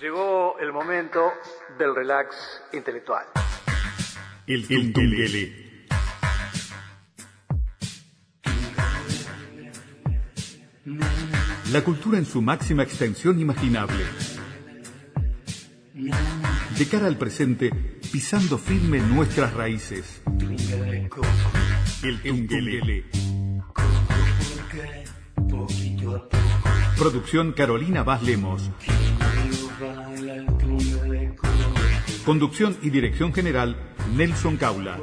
Llegó el momento del relax intelectual. El Tungele. La cultura en su máxima extensión imaginable. De cara al presente, pisando firme nuestras raíces. El Tungele. Producción Carolina Vaz Lemos. Conducción y dirección general, Nelson Caula.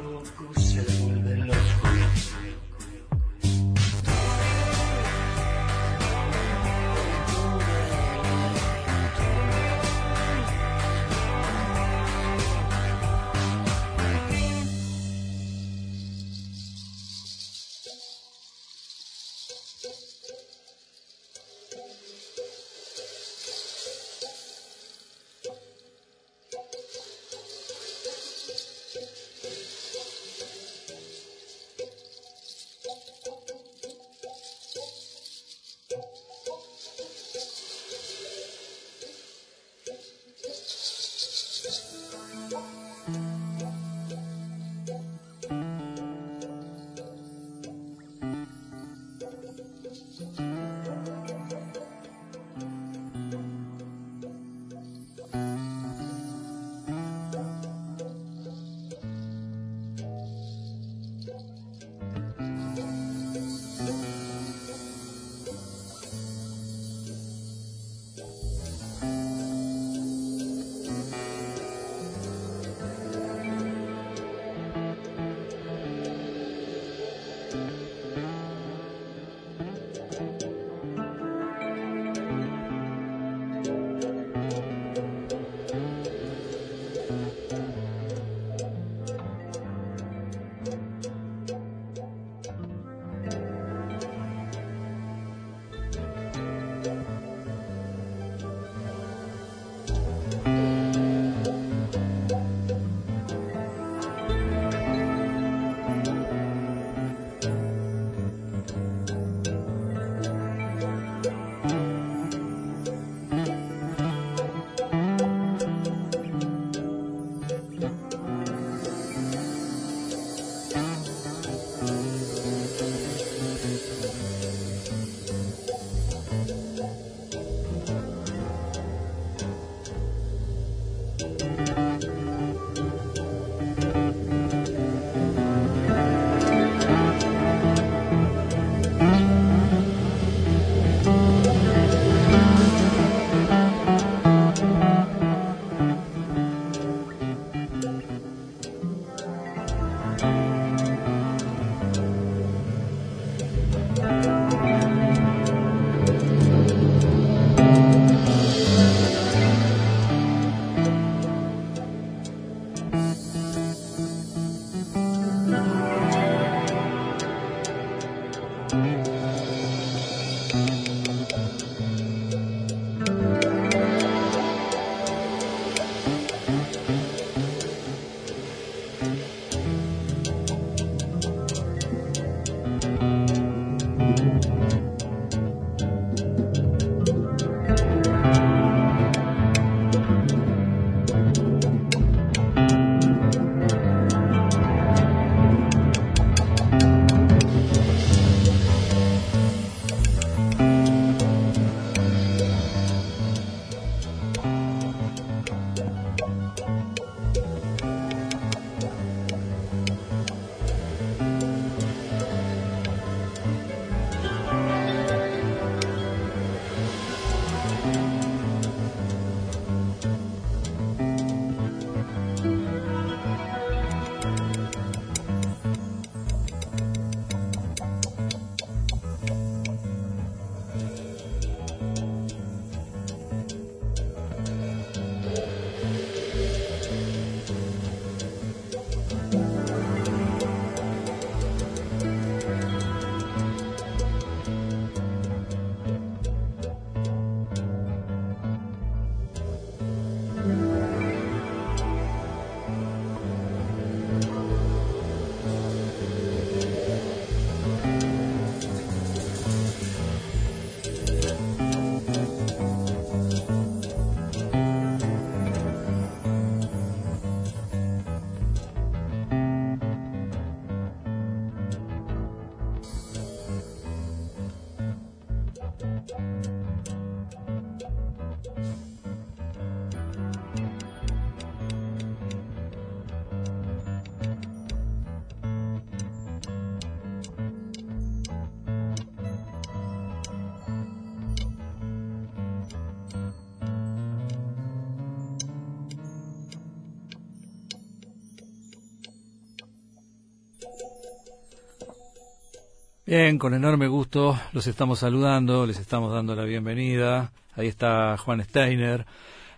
Bien, con enorme gusto los estamos saludando, les estamos dando la bienvenida. Ahí está Juan Steiner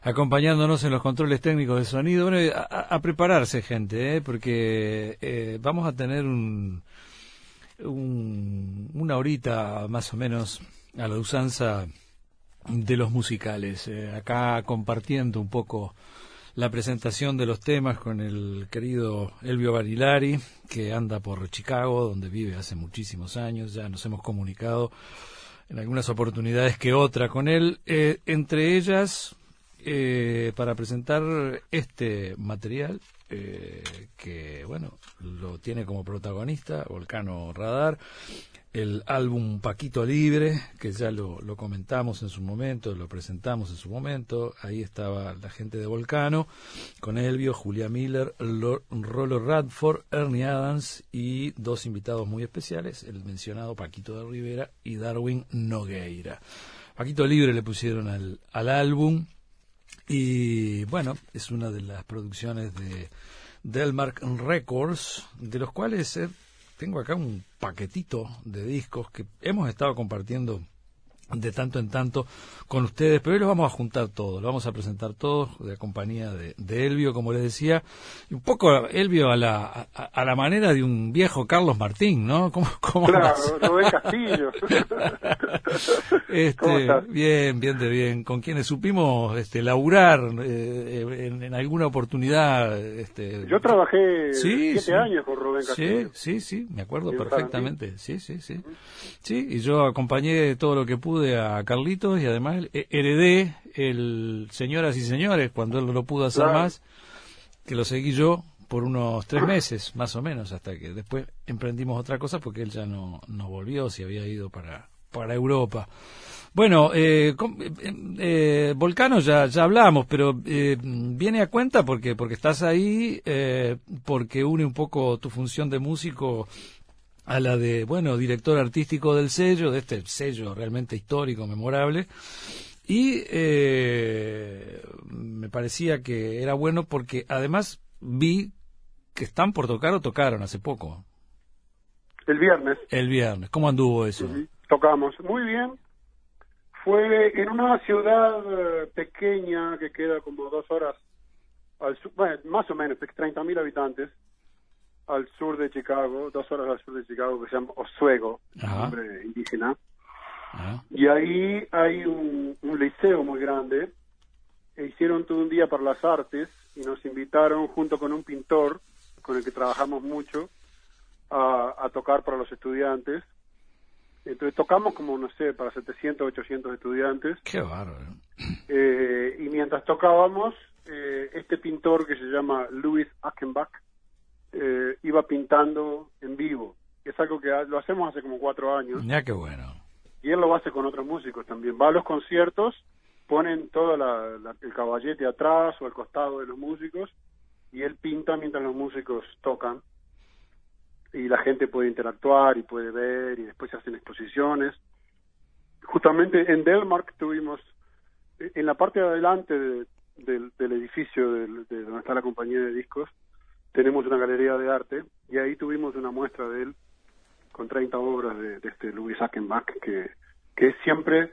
acompañándonos en los controles técnicos de sonido. Bueno, a, prepararse, gente, ¿eh? porque eh, vamos a tener un, una horita más o menos a la usanza de los musicales. Eh, acá compartiendo un poco la presentación de los temas con el querido Elvio Barilari, que anda por Chicago, donde vive hace muchísimos años, ya nos hemos comunicado en algunas oportunidades que otra con él, eh, entre ellas eh, para presentar este material eh, que, bueno, lo tiene como protagonista Volcano Radar, el álbum Paquito Libre, que ya lo, comentamos en su momento, lo presentamos en su momento. Ahí estaba la gente de Volcano, con Elvio, Julia Miller, Rollo Radford, Ernie Adams y dos invitados muy especiales, el mencionado Paquito de Rivera y Darwin Nogueira. Paquito Libre le pusieron al, al álbum y bueno, es una de las producciones de Delmark Records, de los cuales tengo acá un paquetito de discos que hemos estado compartiendo de tanto en tanto con ustedes, pero hoy los vamos a juntar todos, los vamos a presentar todos de compañía de, Elvio, como les decía, y un poco Elvio a la, a, la manera de un viejo Carlos Martín, ¿no? ¿Cómo, cómo claro, Rubén Castillo. este, bien, bien de bien, con quienes supimos este, laburar eh, en, alguna oportunidad. Este, Yo trabajé siete años con Rubén Castillo. Sí, sí, sí, me acuerdo perfectamente, sí, sí, sí. Sí, y yo acompañé todo lo que pude a Carlitos y además heredé el Señoras y Señores cuando él no lo pudo hacer más, que lo seguí yo por unos tres meses, más o menos, hasta que después emprendimos otra cosa porque él ya no, no volvió, si había ido para, para Europa. Bueno, eh, eh, eh, Volcano ya, ya hablamos, pero viene a cuenta porque, porque estás ahí, porque une un poco tu función de músico a la de, bueno, director artístico del sello, de este sello realmente histórico, memorable. Y eh, me parecía que era bueno porque además vi que están por tocar o tocaron hace poco. El viernes. El viernes. ¿Cómo anduvo eso? Tocamos. Muy bien. Fue en una ciudad eh, pequeña que queda como dos horas al sur, bueno, más o menos, 30.000 habitantes al sur de Chicago, dos horas al sur de Chicago, que se llama Oswego, nombre indígena. Y ahí hay un, liceo muy grande. E hicieron todo un día para las artes y nos invitaron junto con un pintor con el que trabajamos mucho a, tocar para los estudiantes. Entonces tocamos como, no sé, para 700, 800 estudiantes. Qué bárbaro. Eh, y mientras tocábamos, eh, este pintor que se llama Louis Achenbach, eh, iba pintando en vivo. Es algo que lo hacemos hace como cuatro años. Ya qué bueno. Y él lo hace con otros músicos también. Va a los conciertos, ponen todo el caballete atrás o al costado de los músicos y él pinta mientras los músicos tocan. Y la gente puede interactuar y puede ver y después se hacen exposiciones. Justamente en Delmark tuvimos, en la parte de adelante del, edificio de donde está la compañía de discos, tenemos una galería de arte y ahí tuvimos una muestra de él con 30 obras de, este Louis Achenbach que, que es siempre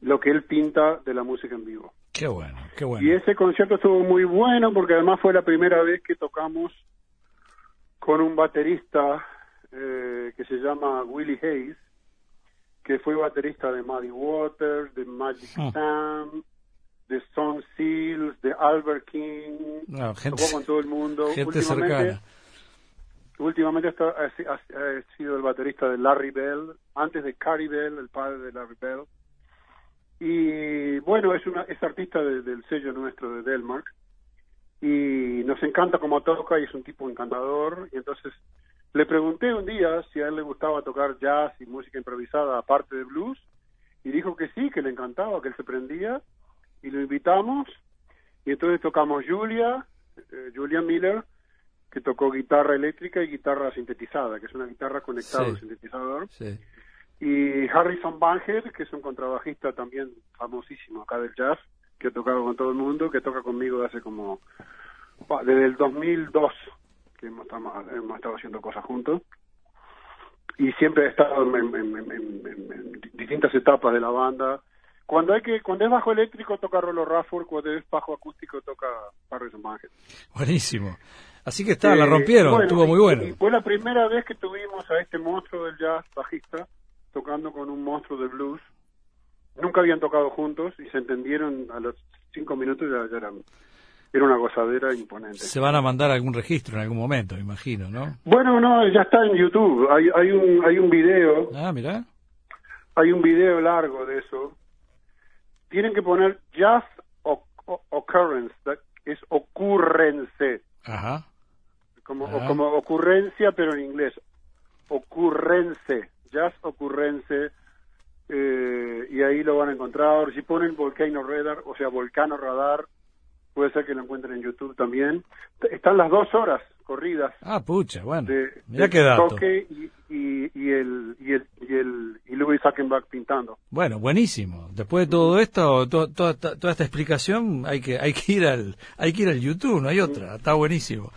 lo que él pinta de la música en vivo. Qué bueno, qué bueno. Y ese concierto estuvo muy bueno porque además fue la primera vez que tocamos con un baterista eh, que se llama Willie Hayes, que fue baterista de Muddy Waters, de Magic ah. Sam, de Stone Seals, de Albert King, no, gente, tocó con todo el mundo. Gente últimamente, cercana. Últimamente ha, sido el baterista de Larry Bell, antes de Carrie Bell, el padre de Larry Bell. Y bueno, es, una, es artista del sello nuestro de Delmark. Y nos encanta cómo toca y es un tipo encantador. Y entonces le pregunté un día si a él le gustaba tocar jazz y música improvisada aparte de blues. Y dijo que sí, que le encantaba, que él se prendía y lo invitamos y entonces tocamos Julia, eh, Julia Miller, que tocó guitarra eléctrica y guitarra sintetizada, que es una guitarra conectada al sintetizador. Y Harrison Banger, que es un contrabajista también famosísimo acá del jazz, que ha tocado con todo el mundo, que toca conmigo hace como desde el 2002 que hemos, hemos estado haciendo cosas juntos. y siempre he estado en, en- en- en- distintas etapas de la banda. Cuando hay que cuando es bajo eléctrico toca Rolo Rafford, cuando es bajo acústico toca Paris Manhattan. Buenísimo. Así que está, la Eh, rompieron, bueno, estuvo muy bueno. Y fue la primera vez que tuvimos a este monstruo del jazz bajista tocando con un monstruo de blues. Nunca habían tocado juntos y se entendieron a los cinco minutos ya, ya eran, era una gozadera imponente. Se van a mandar algún registro en algún momento, me imagino, ¿no? Bueno, no, ya está en YouTube. Hay, hay un hay un video, Ah, mirá. hay un video largo de eso. Tienen que poner o- occurrence, es ocurrence. Ajá. como, Ah. o como ocurrencia, pero en inglés. Ocurrence, jazz ocurrence, eh, y ahí lo van a encontrar. Si ponen Volcano Radar, o sea, Volcano Radar, puede ser que lo encuentren en YouTube también. Están las dos horas corridas Ah, pucha, bueno. de, Mirá de qué dato. toque y, y, y el y el y el y Louis Hackenbach pintando. Bueno, buenísimo. Después de todo esto, to- toda, esta- toda esta explicación, hay que hay que ir al hay que ir al YouTube, no hay otra. Está buenísimo.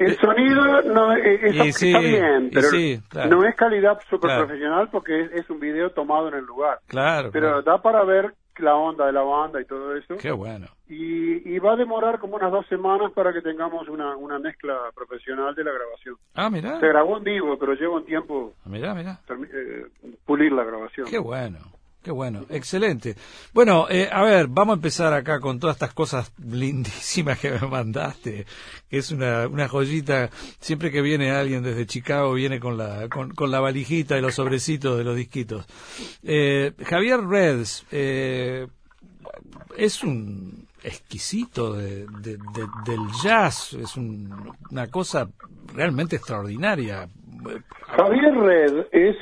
El sonido no es, es- y sí, está bien, pero sí, claro. no es calidad super Claro. profesional porque es, es un video tomado en el lugar. Claro. Pero claro. da para ver la onda de la banda y todo eso. Qué bueno. Y, y va a demorar como unas dos semanas para que tengamos una, una mezcla profesional de la grabación. Ah, mirá. Se grabó en vivo, pero lleva un tiempo Mirá, mirá. termi- eh, pulir la grabación. Qué bueno. Qué bueno, excelente. Bueno, eh, a ver, vamos a empezar acá con todas estas cosas lindísimas que me mandaste, es una, una joyita. Siempre que viene alguien desde Chicago, viene con la, con, con la valijita y los sobrecitos de los disquitos. Eh, Javier Reds eh, es un exquisito de, de- de- del jazz, es un- una cosa realmente extraordinaria. Javier Red es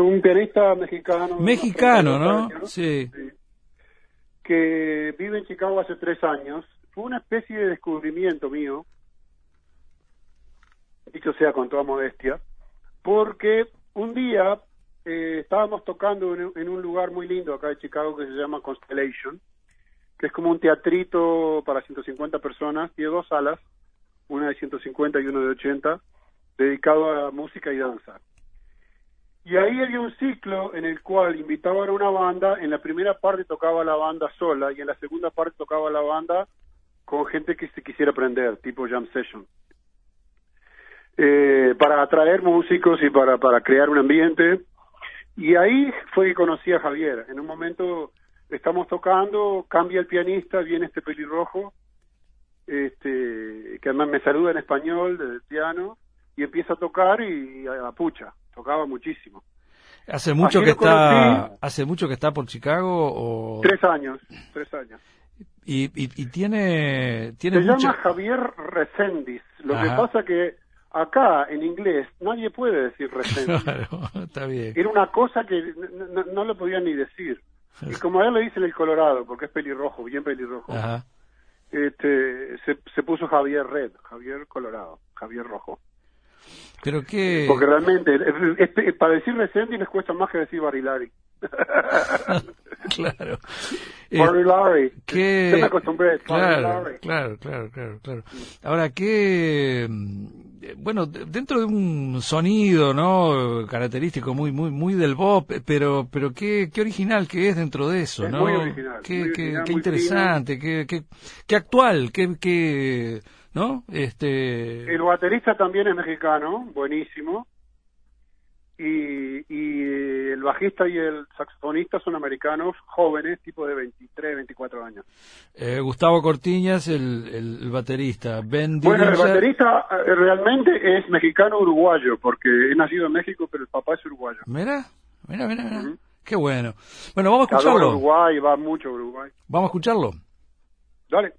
un pianista mexicano. Mexicano, ¿no? 32 años, Sí. Que vive en Chicago hace tres años. Fue una especie de descubrimiento mío, dicho sea con toda modestia, porque un día eh, estábamos tocando en, un- en un lugar muy lindo acá de Chicago que se llama Constellation, que es como un teatrito para 150 personas, tiene dos salas, una de 150 y una de 80, dedicado a música y danza. Y ahí había un ciclo en el cual invitaban a una banda, en la primera parte tocaba la banda sola y en la segunda parte tocaba la banda con gente que se quisiera aprender, tipo jam session. Eh, para atraer músicos y para, para crear un ambiente. Y ahí fue que conocí a Javier. En un momento estamos tocando, cambia el pianista, viene este pelirrojo, este, que además me saluda en español desde piano, y empieza a tocar y a, a pucha, tocaba muchísimo. Hace mucho Así que está, conocí. hace mucho que está por Chicago o Tres años, tres años. y, y, y tiene tiene Se llama Javier Reséndiz. Lo que pasa que acá, en inglés, nadie puede decir Reséndiz. Claro, está bien. Era una cosa que no, no- no lo podían ni decir. Y como a él le dicen el Colorado, porque es pelirrojo, bien pelirrojo, Ajá. este, se, se puso Javier Red, Javier Colorado, Javier Rojo. Pero qué Porque realmente, es- es- para decir Reséndiz les cuesta más que decir Barilari. claro. Eh, Barilari. qué- Ya me acostumbré. claro, Barilari. claro, claro, claro, claro. Ahora qué bueno, de- dentro de un sonido, ¿no? característico muy muy muy del bop, pero pero qué qué original que es dentro de eso, Es ¿no? muy original, Qué, muy qué- original, qué muy interesante, qué, qué qué actual, qué qué ¿no? Este El baterista también es mexicano, buenísimo. Y, y el bajista y el saxofonista son americanos, jóvenes, tipo de 23, 24 años. eh, Gustavo Cortiñas, el, el, el baterista, Ben Bueno, el baterista eh, realmente es mexicano-uruguayo, porque es nacido en México, pero el papá es uruguayo. Mira, mira, mira. Qué bueno. Bueno, vamos a escucharlo. Uruguay, va mucho Uruguay. Vamos a escucharlo. Dale.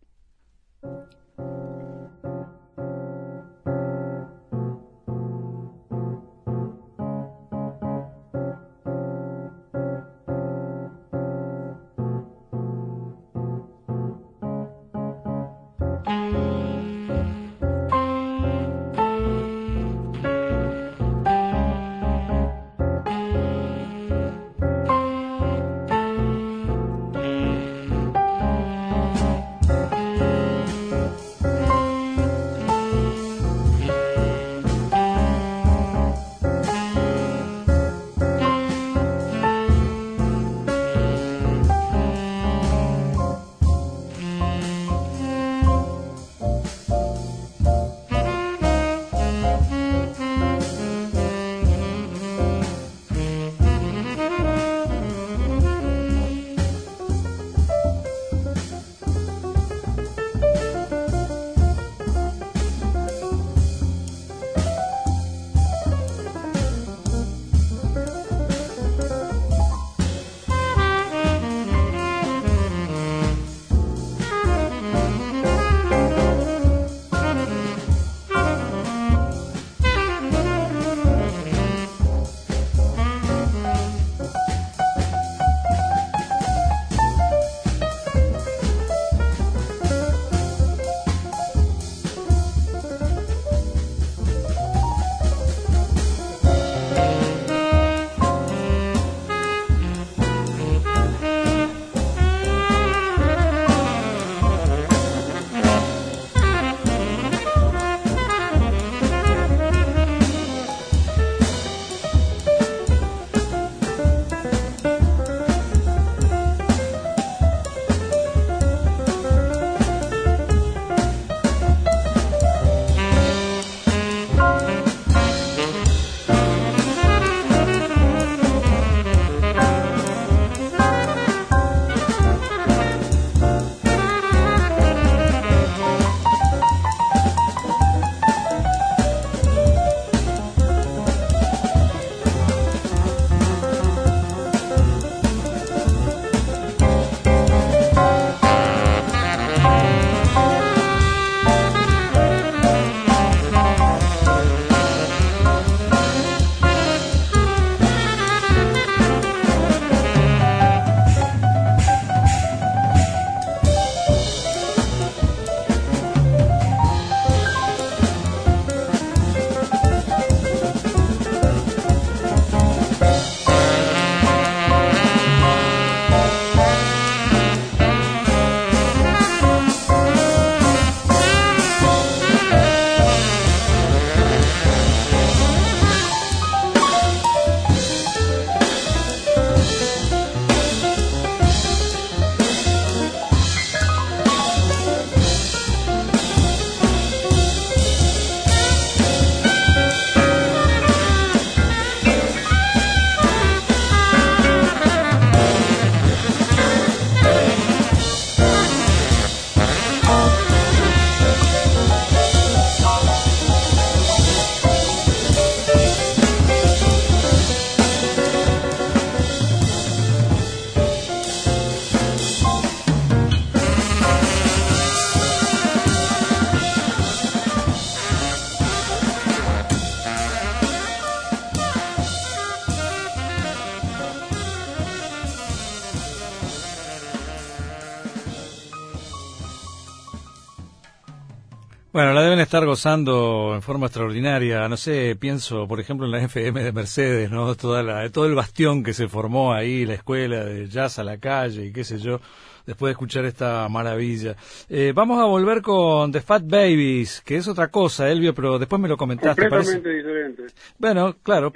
Bueno, la deben estar gozando en forma extraordinaria. No sé, pienso, por ejemplo, en la FM de Mercedes, ¿no? Toda la, todo el bastión que se formó ahí, la escuela de jazz a la calle y qué sé yo después de escuchar esta maravilla. Eh, vamos a volver con The Fat Babies, que es otra cosa, Elvio, pero después me lo comentaste. Completamente diferente. Bueno, claro,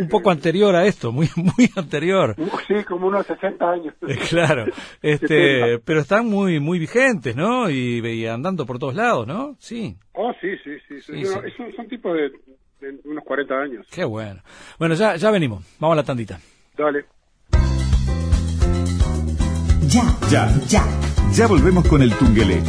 un poco anterior a esto, muy muy anterior. Sí, como unos 60 años. Eh, claro, este, pero están muy muy vigentes, ¿no? Y, andando por todos lados, ¿no? Sí. Oh, sí, sí, sí. Son, son, tipos de, de unos 40 años. Qué bueno. Bueno, ya, ya venimos. Vamos a la tandita. Dale. Ya, ya, ya. Ya volvemos con el Tungelé.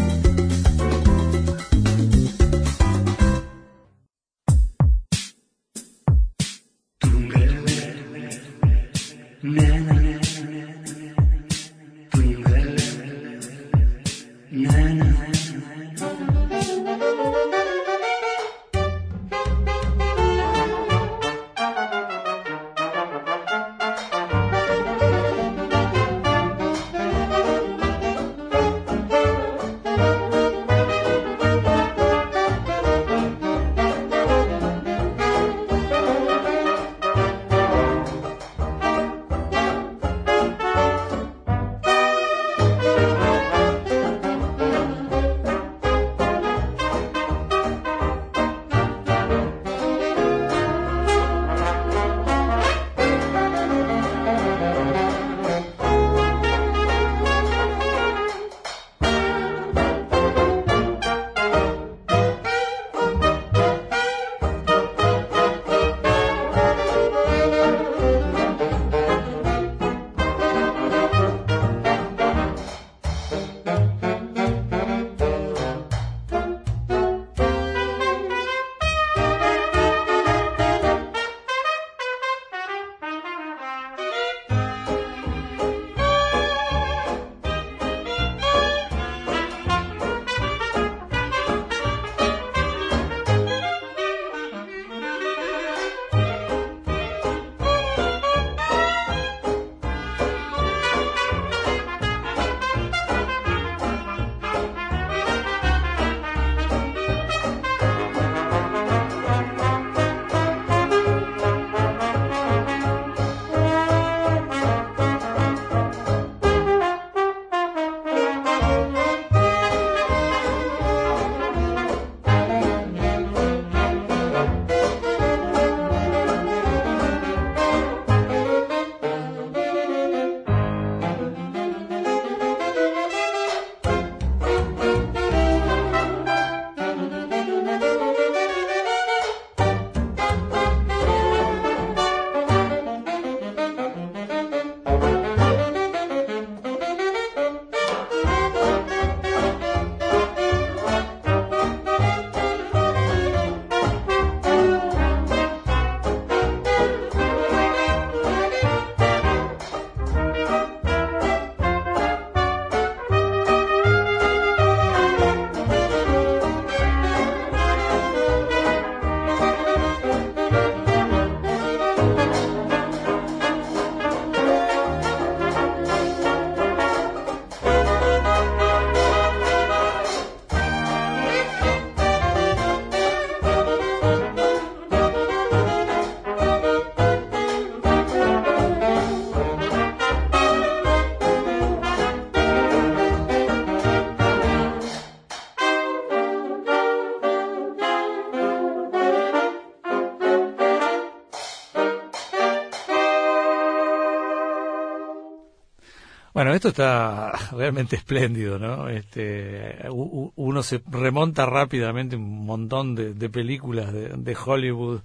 Esto está realmente espléndido, ¿no? Este, uno se remonta rápidamente un montón de, películas de, Hollywood,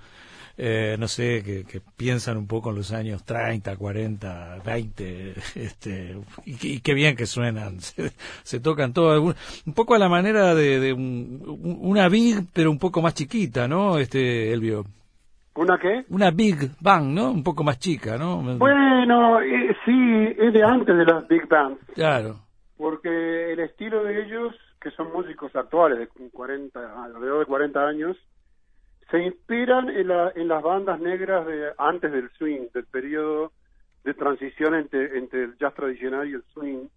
eh, no sé, que, piensan un poco en los años 30, 40, 20, este, y, qué bien que suenan, se, tocan todo, un poco a la manera de, una Big, pero un poco más chiquita, ¿no? Este, Elvio. ¿Una qué? Una Big Bang, ¿no? Un poco más chica, ¿no? Bueno, eh, sí, es de antes de las Big Bands. Claro. Porque el estilo de ellos, que son músicos actuales de 40, alrededor de 40 años, se inspiran en, la, en las bandas negras de antes del swing, del periodo de transición entre, entre el jazz tradicional y el swing.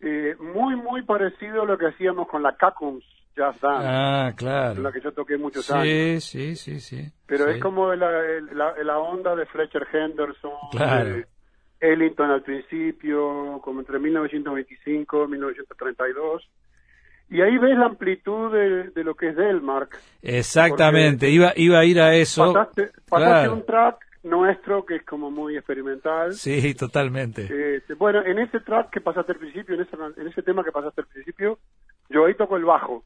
Eh, muy, muy parecido a lo que hacíamos con la Cacums Jazz Band, Ah, claro. la que yo toqué muchos años. Sí, sí, sí, sí. Pero Sí. es como la, la, la onda de Fletcher Henderson, Claro. de Ellington al principio, como entre 1925 y 1932. Y ahí ves la amplitud de, de lo que es Delmark. Exactamente, iba, iba a ir a eso. Pasaste, pasaste Claro. un track nuestro que es como muy experimental. Sí, totalmente. Eh, bueno, en ese track que pasaste al principio, en ese, en ese tema que pasaste al principio, yo ahí toco el bajo.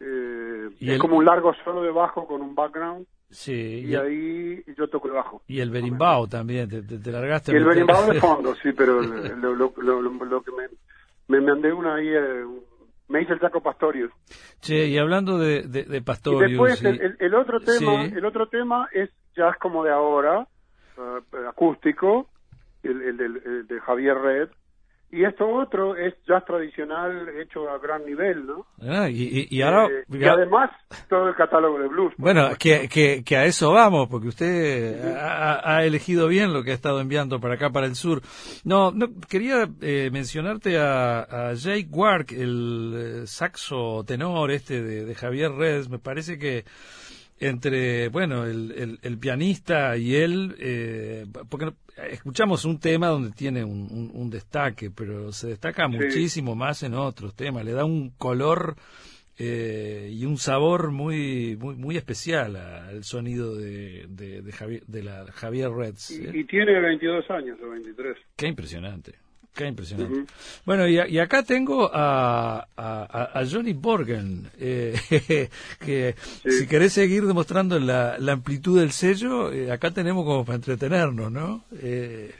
Eh, Y es el- como un largo solo de bajo con un background Sí, y, ahí yo toco el bajo. y el berimbau también, te, te- te largaste. Y el berimbau de fondo, sí, pero lo, lo, lo, lo- lo que me, me mandé una ahí, eh, me hice el saco Pastorius. Che, y hablando de, de, de Y Pastorius, después el, el- el otro tema, Sí. el otro tema es jazz como de ahora, eh, acústico, el, el, del- el de Javier Red, y esto otro es jazz tradicional hecho a gran nivel, ¿no? ah, y, y- y ahora... Eh, y además todo el catálogo de blues. Bueno, que, que, que a eso vamos, porque usted ha, ha elegido bien lo que ha estado enviando para acá, para el sur. No, no quería eh, mencionarte a, a Jake Wark, el eh, saxo tenor este de, de Javier Reds. Me parece que entre, bueno, el, el, el pianista y él, eh, porque escuchamos un tema donde tiene un, un- un destaque, pero se destaca muchísimo más en otros temas, le da un color eh, y un sabor muy muy muy especial al sonido de, de, de Javier, de la Javier Reds. ¿eh? y, y tiene 22 años o 23. Qué impresionante. Qué impresionante. Bueno, y, y acá tengo a, a, a Johnny Borgen, eh, que si querés seguir demostrando la, la amplitud del sello, eh, acá tenemos como para entretenernos, ¿no? Eh,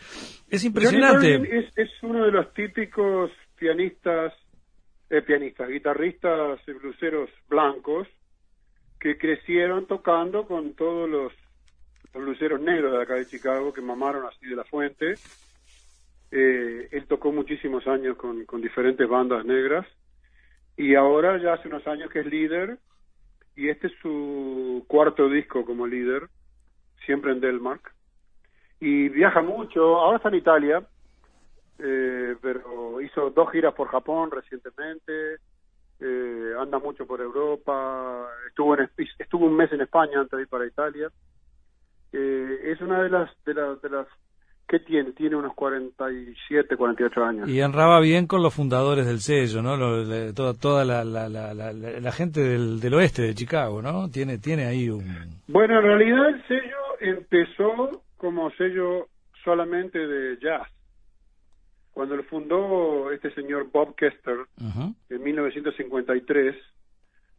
es Johnny impresionante. Berlin es, es uno de los típicos pianistas, eh, pianistas, guitarristas bluseros blancos que crecieron tocando con todos los, los bluseros negros de acá de Chicago que mamaron así de la fuente. Eh, él tocó muchísimos años con, con diferentes bandas negras y ahora ya hace unos años que es líder y este es su cuarto disco como líder, siempre en Delmark y viaja mucho. Ahora está en Italia, eh, pero hizo dos giras por Japón recientemente. eh, anda mucho por Europa. Estuvo en, estuvo un mes en España antes de ir para Italia. Eh, es una de las de las de las ¿Qué tiene? Tiene unos 47, 48 años. Y enraba bien con los fundadores del sello, ¿no? Lo- le- toda toda la, la, la, la, la- la gente del, del oeste de Chicago, ¿no? Tiene, tiene ahí un... Bueno, en realidad el sello empezó como sello solamente de jazz. Cuando lo fundó este señor Bob Kester Ujú. en 1953,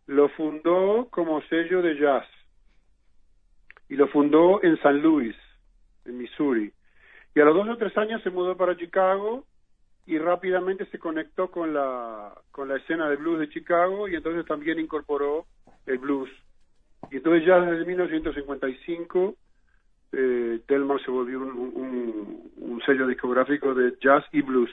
lo fundó como sello de jazz. Y lo fundó en San Luis, en Missouri. Y a los dos o tres años se mudó para Chicago y rápidamente se conectó con la, con la escena de blues de Chicago y entonces también incorporó el blues. Y entonces ya desde 1955 eh, Delmar se volvió un, un- un sello discográfico de jazz y blues.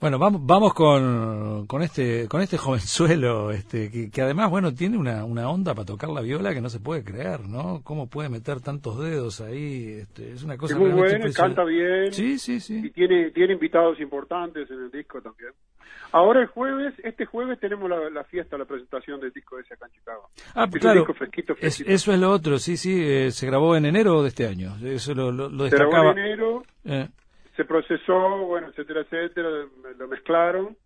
Bueno, vamos, vamos con, con este con este jovenzuelo, este, que, que además, bueno, tiene una, una onda para tocar la viola que no se puede creer, ¿no? ¿Cómo puede meter tantos dedos ahí? Este, es una cosa es muy bueno, canta bien. Sí, sí, y sí. tiene tiene invitados importantes en el disco también. Ahora el jueves, este jueves tenemos la, la fiesta, la presentación del disco ese acá en Chicago. Ah, es claro. un disco fresquito, Es- fresquito. eso es lo otro, sí, sí. eh, se grabó en enero de este año. Eso lo, lo, lo Se grabó destacaba. en enero, Eh, se procesó, bueno, etcétera, etcétera, lo mezclaron.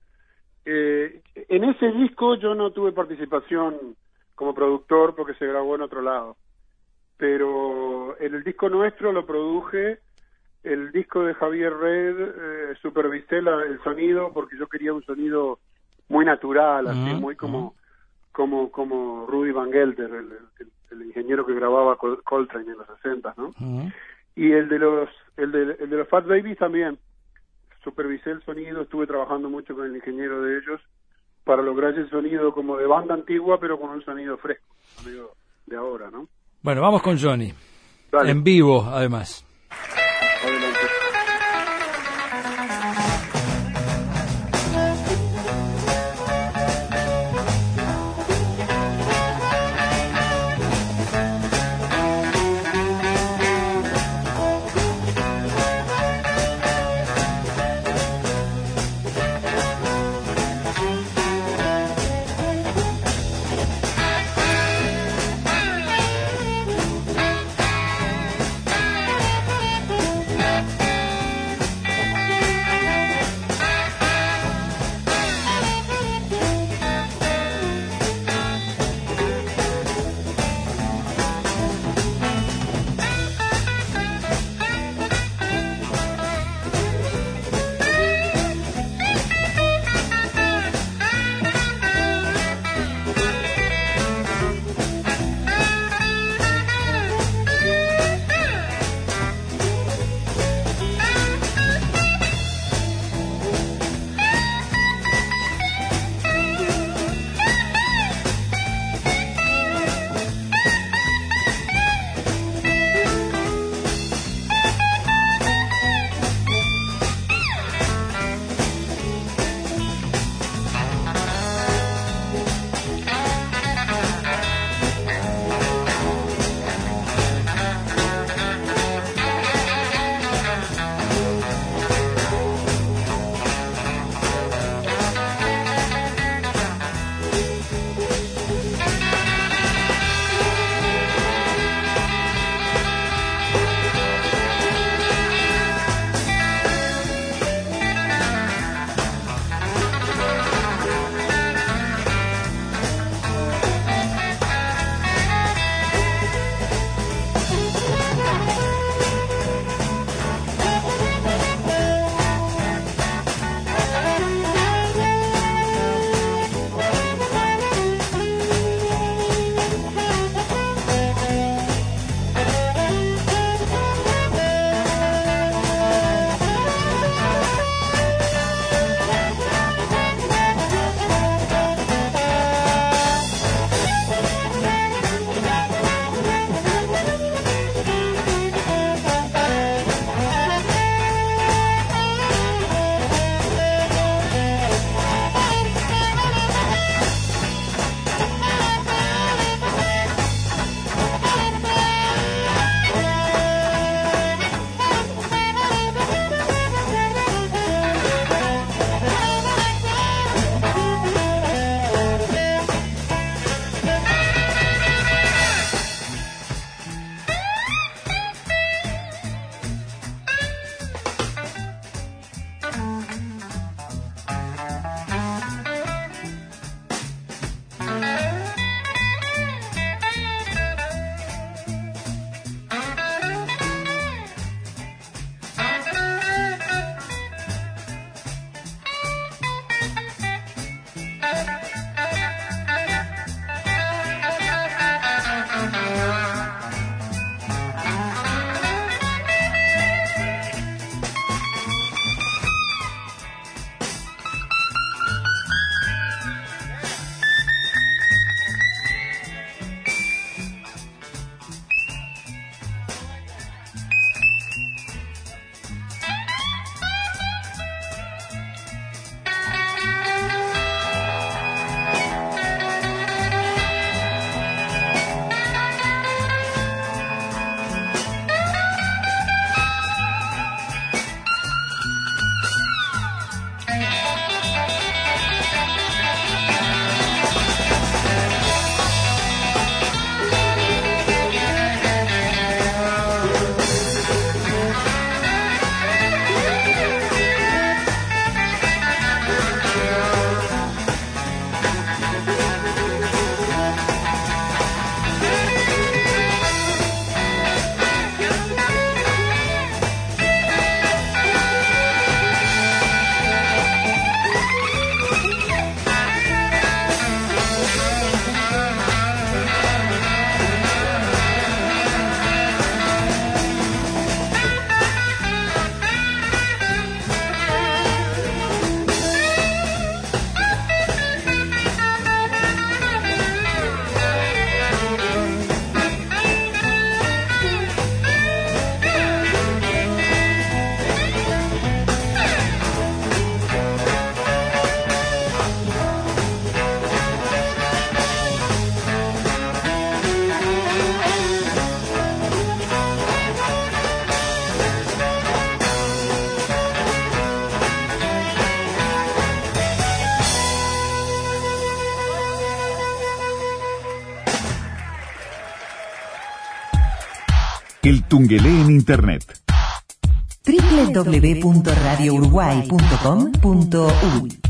Eh, en ese disco yo no tuve participación como productor porque se grabó en otro lado. Pero en el disco nuestro lo produje, el disco de Javier Red, eh, supervisé la- el sonido porque yo quería un sonido muy natural, así, Ujú, muy como, como, como Rudy Van Gelder, el, el- el ingeniero que grababa Col- Coltrane en los 60, ¿no? ujú. Y el de los el de, el de los Fat Babies también supervisé el sonido estuve trabajando mucho con el ingeniero de ellos para lograr ese sonido como de banda antigua pero con un sonido fresco sonido de ahora no Bueno, vamos con Johnny. Dale, En vivo, además. En Internet. www.radiouruguay.com.uy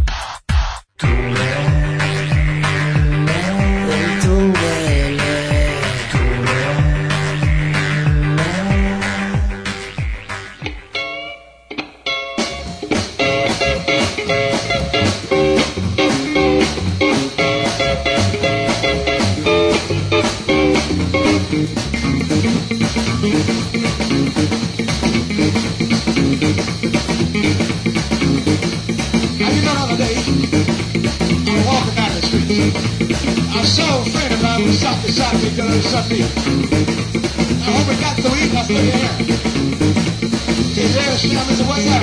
She's there. And what's up?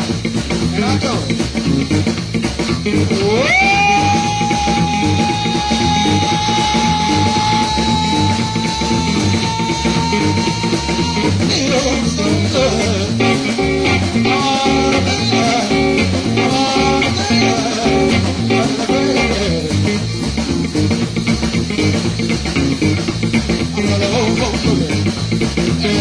And I'm going.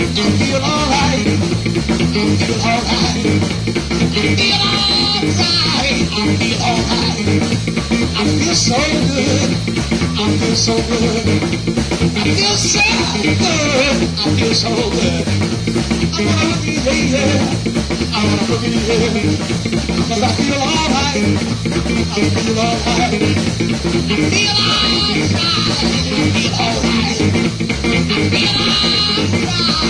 Feel alright. Feel alright. Feel alright. I feel so good. I feel so good. I feel so good. I feel so good. I wanna be here. I wanna be I feel alright. I feel alright. Feel alright. Feel alright. Feel alright.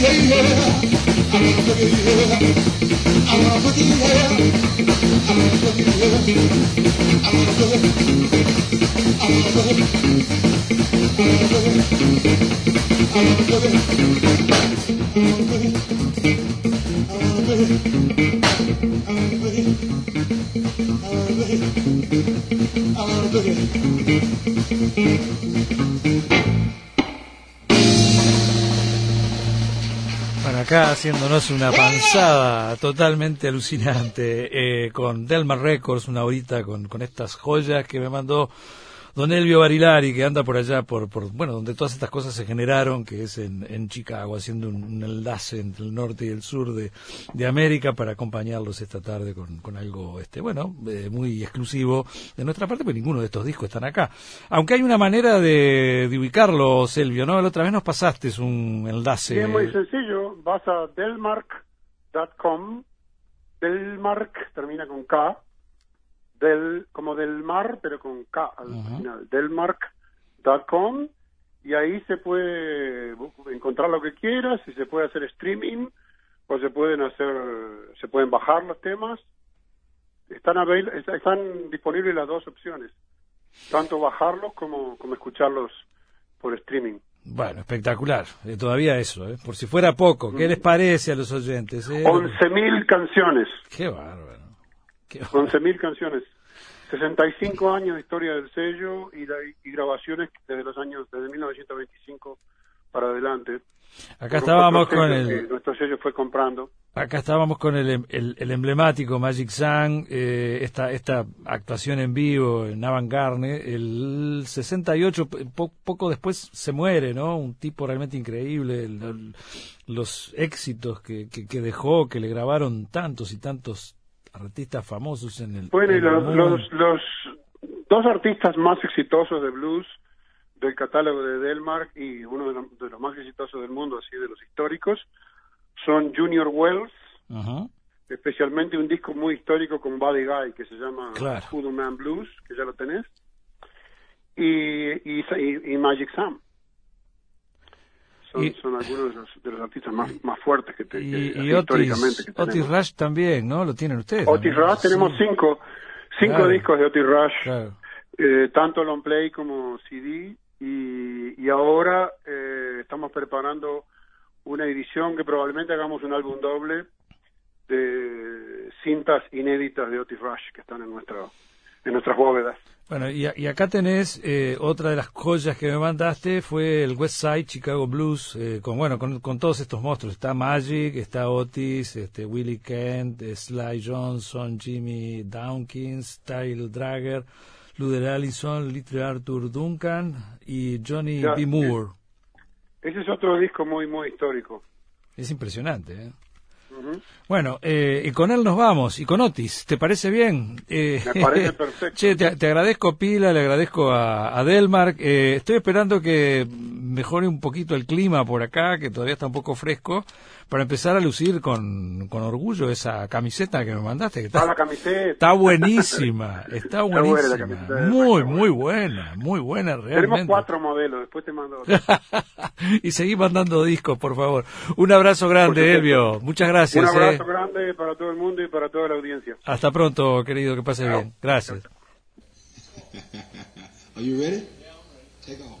Thank you. I'm. I'm. I'm. I'm I'm I'm acá haciéndonos una panzada totalmente alucinante eh, con Delma Records, una horita con, con estas joyas que me mandó Don Elvio Barilari, que anda por allá, por, por bueno, donde todas estas cosas se generaron, que es en, Chicago, haciendo un, enlace entre el norte y el sur de, América para acompañarlos esta tarde con, con algo, este, bueno, eh, muy exclusivo de nuestra parte, porque ninguno de estos discos están acá. Aunque hay una manera de, de ubicarlos, Elvio, ¿no? La otra vez nos pasaste un enlace. Sí, es muy sencillo vas a delmark.com, Delmark termina con K, del como del mar, pero con K al final, delmark.com y ahí se puede encontrar lo que quieras y se puede hacer streaming o se pueden hacer se pueden bajar los temas. Están están disponibles las dos opciones tanto bajarlos como como escucharlos por streaming bueno, espectacular. Eh, todavía eso, ¿eh? por si fuera poco. ¿Qué les parece a los oyentes? Eh? 11.000 canciones. Qué bárbaro. Qué 11.000 canciones. 65 años de historia del sello y, y grabaciones desde los años, desde 1925 para adelante. Acá estábamos con el... Nuestro sello fue comprando. Acá estábamos con el, el, emblemático Magic Sun, eh, esta, esta actuación en vivo en Avant El 68, poco después se muere, ¿no? Un tipo realmente increíble. los éxitos que, que, dejó, que le grabaron tantos y tantos artistas famosos en el. Bueno, y los, los dos artistas más exitosos de blues del catálogo de Delmark y uno de, los más exitosos del mundo, así de los históricos, son Junior Wells, especialmente un disco muy histórico con Buddy Guy que se llama claro. Man Blues, que ya lo tenés, y, y, Magic Sam. Son, algunos de los, de los, artistas más, más fuertes que, te, y, Otis, Otis Rush también, ¿no? Lo tienen ustedes. Otis Rush, tenemos cinco, cinco discos de Otis Rush, eh, tanto long play como CD, y, y ahora eh, estamos preparando una edición que probablemente hagamos un álbum doble de cintas inéditas de Otis Rush que están en nuestro en nuestras bóvedas. Bueno, y, acá tenés eh, otra de las joyas que me mandaste fue el West Side Chicago Blues eh, con bueno con, con, todos estos monstruos está Magic está Otis este Willie Kent Sly Johnson Jimmy Dawkins Tyle Dragger Luder Allison Little Arthur Duncan y Johnny B. Moore ese es otro disco muy, muy histórico. Es impresionante, ¿eh? Bueno, eh, y con él nos vamos, y con Otis, ¿te parece bien? Eh, Me parece perfecto. Che, te, agradezco Pila, le agradezco a, a Delmark. Eh, estoy esperando que mejore un poquito el clima por acá, que todavía está un poco fresco, para empezar a lucir con, con orgullo esa camiseta que me mandaste. Que está, la camiseta. Está buenísima, está buenísima. muy, muy buena, muy buena realmente. Tenemos cuatro modelos, después te mando y seguí mandando discos, por favor. Un abrazo grande, Elvio. Muchas gracias. Un abrazo eh. grande para todo el mundo y para toda la audiencia. Hasta pronto, querido, que pase bien. Gracias. Are you ready? Take off.